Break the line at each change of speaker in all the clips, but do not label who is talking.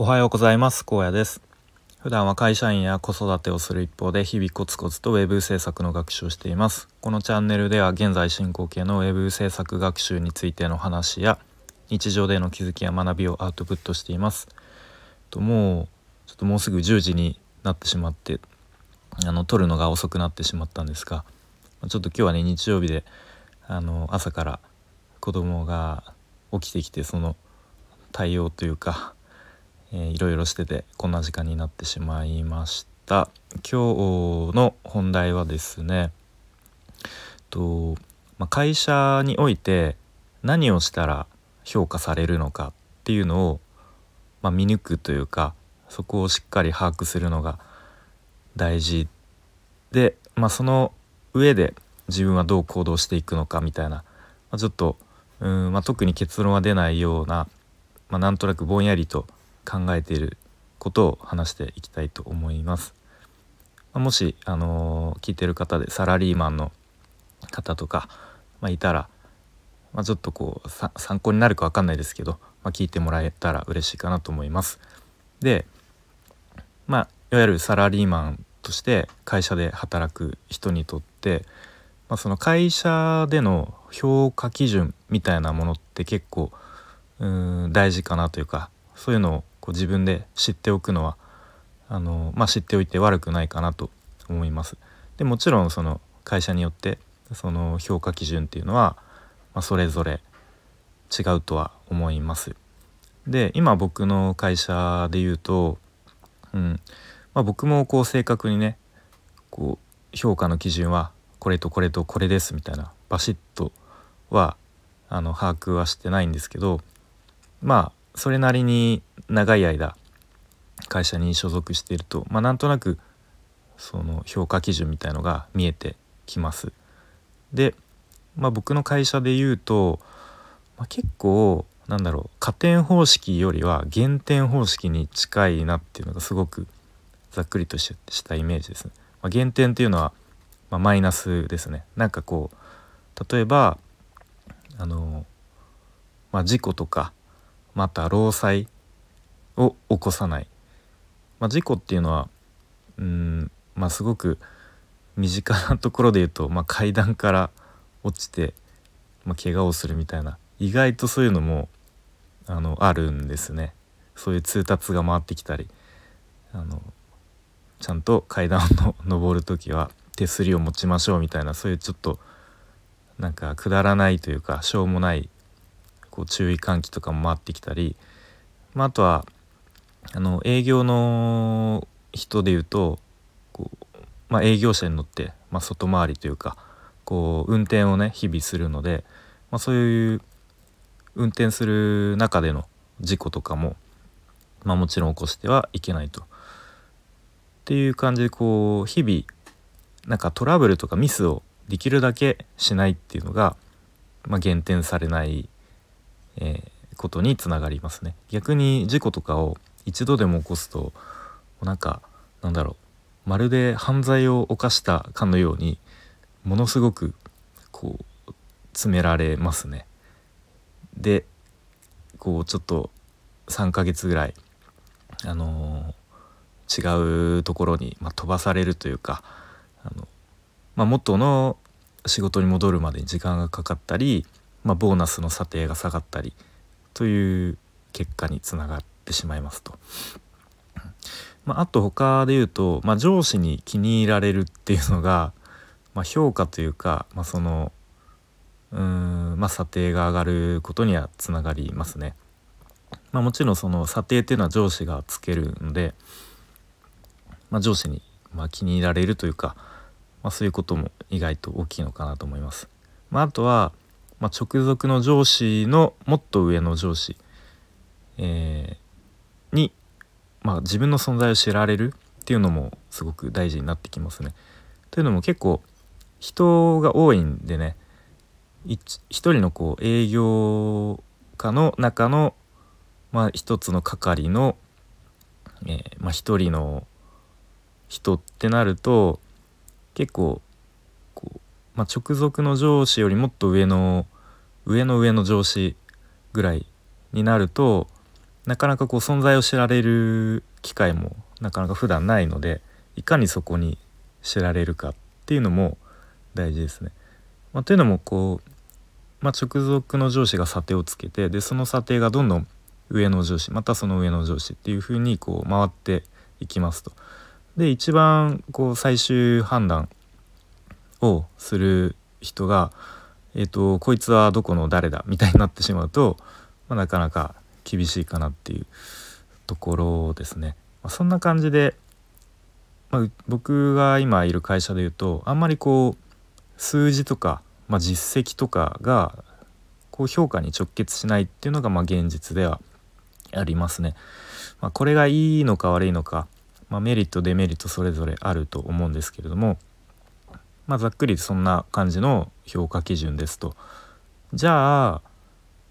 おはようございます。高野です。普段は会社員や子育てをする一方で日々コツコツと web 制作の学習をしています。このチャンネルでは現在進行形の web 制作学習についての話や日常での気づきや学びをアウトプットしています。ともうちょっともうすぐ10時になってしまってあの撮るのが遅くなってしまったんですがちょっと今日はね日曜日であの朝から子供が起きてきてその対応というか、えー、いろいろしててこんな時間になってしまいました。今日の本題はですねと、まあ、会社において何をしたら評価されるのかっていうのを、まあ、見抜くというかそこをしっかり把握するのが大事で、まあ、その上で自分はどう行動していくのかみたいな、まあ、ちょっとうん、まあ、特に結論は出ないような、まあ、なんとなくぼんやりと考えていることを話していきたいと思います。まあ、もし、あのー、聞いてる方でサラリーマンの方とか、まあ、いたら、まあ、ちょっとこう参考になるか分かんないですけど、ま、聞いてもらえたら嬉しいかなと思います。でまあいわゆるサラリーマンとして会社で働く人にとって、まあ、その会社での評価基準みたいなものって結構うん大事かなというかそういうのをこう自分で知っておくのはあの、まあ、知っておいて悪くないかなと思います。でもちろんその会社によってその評価基準っていうのは、まあ、それぞれ違うとは思います。で今僕の会社で言うと、うんまあ、僕もこう正確にねこう評価の基準はこれとこれとこれですみたいなバシッとはあの把握はしてないんですけどまあそれなりに長い間会社に所属していると、まあ、なんとなくその評価基準みたいのが見えてきます。で、まあ、僕の会社で言うと、まあ、結構なんだろう加点方式よりは減点方式に近いなっていうのがすごくざっくりとしたイメージですね。まあ、減点っていうのは、まあ、マイナスですね。なんかこう例えばあの、まあ、事故とかまた労災を起こさない、まあ、事故っていうのはうんまあすごく身近なところで言うと、まあ、階段から落ちて、まあ、怪我をするみたいな意外とそういうのもあのあるんですね。そういう通達が回ってきたりあのちゃんと階段を 登る時は手すりを持ちましょうみたいなそういうちょっとなんかくだらないというかしょうもないこう注意喚起とかも回ってきたり、まあ、あとはあの営業の人でいうとこう、まあ、営業車に乗って、まあ、外回りというかこう運転をね日々するので、まあ、そういう運転する中での事故とかも、まあ、もちろん起こしてはいけないと。っていう感じでこう日々なんかトラブルとかミスをできるだけしないっていうのが、まあ、減点されない、えー、ことにつながりますね。逆に事故とかを一度でも起こすとなんかなんだろうまるで犯罪を犯したかのようにものすごくこう詰められますね。でこうちょっと3ヶ月ぐらいあのー、違うところに、まあ、飛ばされるというかあのまあ、元の仕事に戻るまでに時間がかかったり、まあ、ボーナスの査定が下がったりという結果につながってしまいますと。まあ、あと他で言うと、まあ、上司に気に入られるっていうのが、まあ、評価というか、まあ、そのうん、まあ、査定が上がることにはつながりますね。まあ、もちろんその査定っていうのは上司がつけるので、まあ、上司にまあ気に入られるというか、まあ、そういうことも意外と大きいのかなと思います。まあ、あとは、まあ、直属の上司のもっと上の上司、えー、に、まあ、自分の存在を知られるっていうのもすごく大事になってきますね。というのも結構人が多いんでね一人のこう営業家の中の、まあ、一つの係の、えーまあ、一人の人ってなると結構、まあ、直属の上司よりもっと上の上の上の上司ぐらいになるとなかなかこう存在を知られる機会もなかなか普段ないのでいかにそこに知られるかっていうのも大事ですね。まあ、というのもこう、まあ、直属の上司が査定をつけてでその査定がどんどん上の上司またその上の上司っていうふうにこう回っていきますと。で一番こう最終判断をする人が、えーと、こいつはどこの誰だみたいになってしまうと、まあ、なかなか厳しいかなっていうところですね。まあ、そんな感じで、まあ、僕が今いる会社でいうとあんまりこう数字とか、まあ、実績とかがこう評価に直結しないっていうのがまあ現実ではありますね。まあ、これがいいのか悪いのか、まあ、メリットデメリットそれぞれあると思うんですけれども、まあ、ざっくりそんな感じの評価基準ですと。じゃあ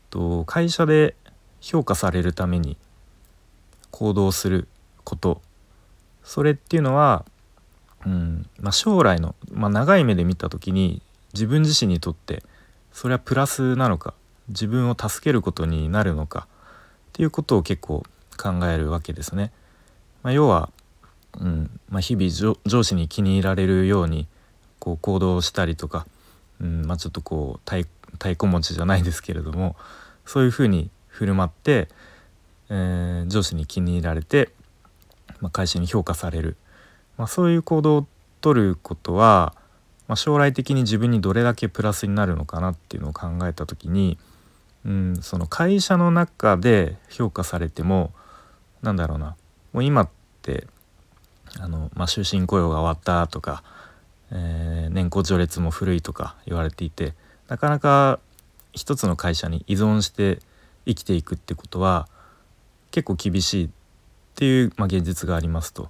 と会社で評価されるために行動することそれっていうのは、うんまあ、将来の、まあ、長い目で見た時に自分自身にとってそれはプラスなのか自分を助けることになるのかっていうことを結構考えるわけですね。まあ、要は、うんまあ、日々上司に気に入られるようにこう行動したりとか、うんまあ、ちょっとこう太鼓持ちじゃないですけれどもそういうふうに振る舞って、えー、上司に気に入られて、まあ、会社に評価される、まあ、そういう行動をとることは、まあ、将来的に自分にどれだけプラスになるのかなっていうのを考えた時に、うん、その会社の中で評価されてもなんだろうなもう今ってあの、まあ、終身雇用が終わったとかえ、年功序列も古いとか言われていてなかなか一つの会社に依存して生きていくってことは結構厳しいっていう、まあ、現実がありますと。っ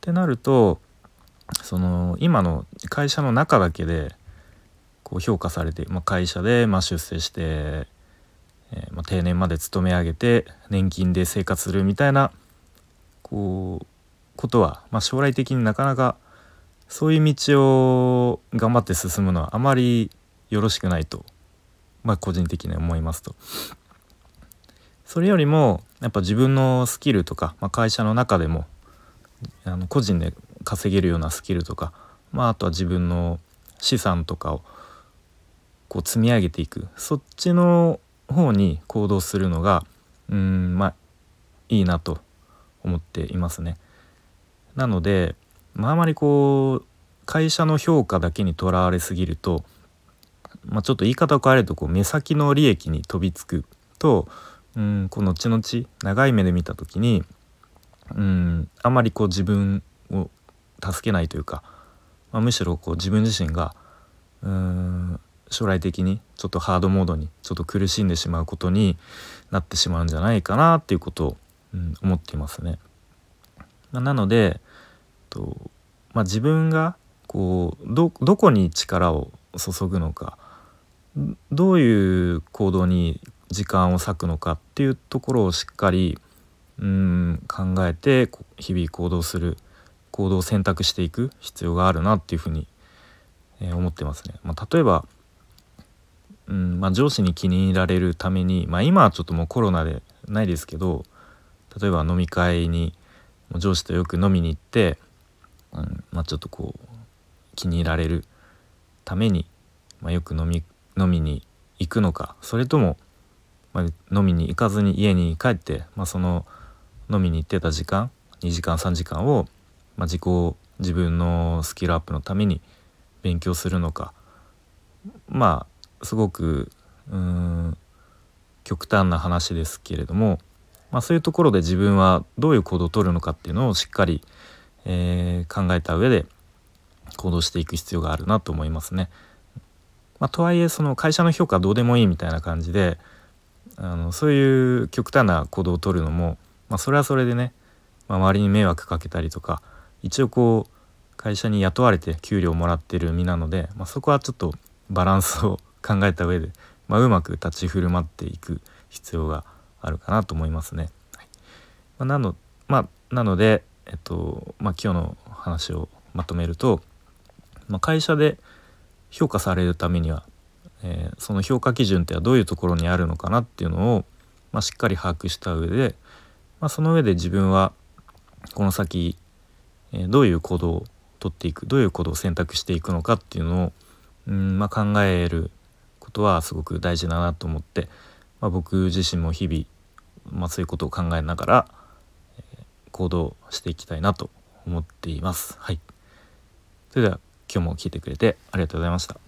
てなるとその今の会社の中だけでこう評価されて、まあ、会社でま出世して、えー、ま、定年まで勤め上げて年金で生活するみたいなこうことは、ま将来的になかなかそういう道を頑張って進むのはあまりよろしくないと、まあ、個人的に思いますと。それよりもやっぱ自分のスキルとか、まあ、会社の中でもあの個人で稼げるようなスキルとか、まあ、あとは自分の資産とかをこう積み上げていくそっちの方に行動するのがうんまあいいなと思っていますね。なのでまあ、あまりこう会社の評価だけにとらわれすぎると、まあ、ちょっと言い方を変えるとこう目先の利益に飛びつくとうんこう後々長い目で見た時にうんあまりこう自分を助けないというか、まあ、むしろこう自分自身がうん将来的にちょっとハードモードにちょっと苦しんでしまうことになってしまうんじゃないかなっていうことを、うん、思っていますね。まあ、なので、とまあ、自分がこうどこに力を注ぐのかどういう行動に時間を割くのかっていうところをしっかりうん考えて日々行動する行動を選択していく必要があるなっていうふうに、えー、思ってますね。まあ、例えばうんまあ、上司に気に入られるために、まあ、今はちょっともうコロナでないですけど例えば飲み会に上司とよく飲みに行ってうんまあ、ちょっとこう気に入られるために、まあ、よく飲み飲みに行くのかそれとも、まあ、飲みに行かずに家に帰って、まあ、その飲みに行ってた時間2時間3時間を、まあ、自己自分のスキルアップのために勉強するのかまあすごくうん極端な話ですけれども、まあ、そういうところで自分はどういう行動をとるのかっていうのをしっかりえー、考えた上で行動していく必要があるなと思いますね。まあ、とはいえその会社の評価どうでもいいみたいな感じであのそういう極端な行動をとるのも、まあ、それはそれでね、まあ、周りに迷惑かけたりとか一応こう会社に雇われて給料をもらってる身なので、ま、そこはちょっとバランスを考えた上で、ま、うまく立ち振る舞っていく必要があるかなと思いますね。はいま、なのま、なのでえっとまあ、今日の話をまとめると、まあ、会社で評価されるためには、えー、その評価基準ってはどういうところにあるのかなっていうのを、まあ、しっかり把握した上で、まあ、その上で自分はこの先、えー、どういう行動をとっていくどういう行動を選択していくのかっていうのをうん、まあ、考えることはすごく大事だなと思って、まあ、僕自身も日々、まあ、そういうことを考えながら、行動していきたいなと思っています。はい、それでは今日も聞いてくれてありがとうございました。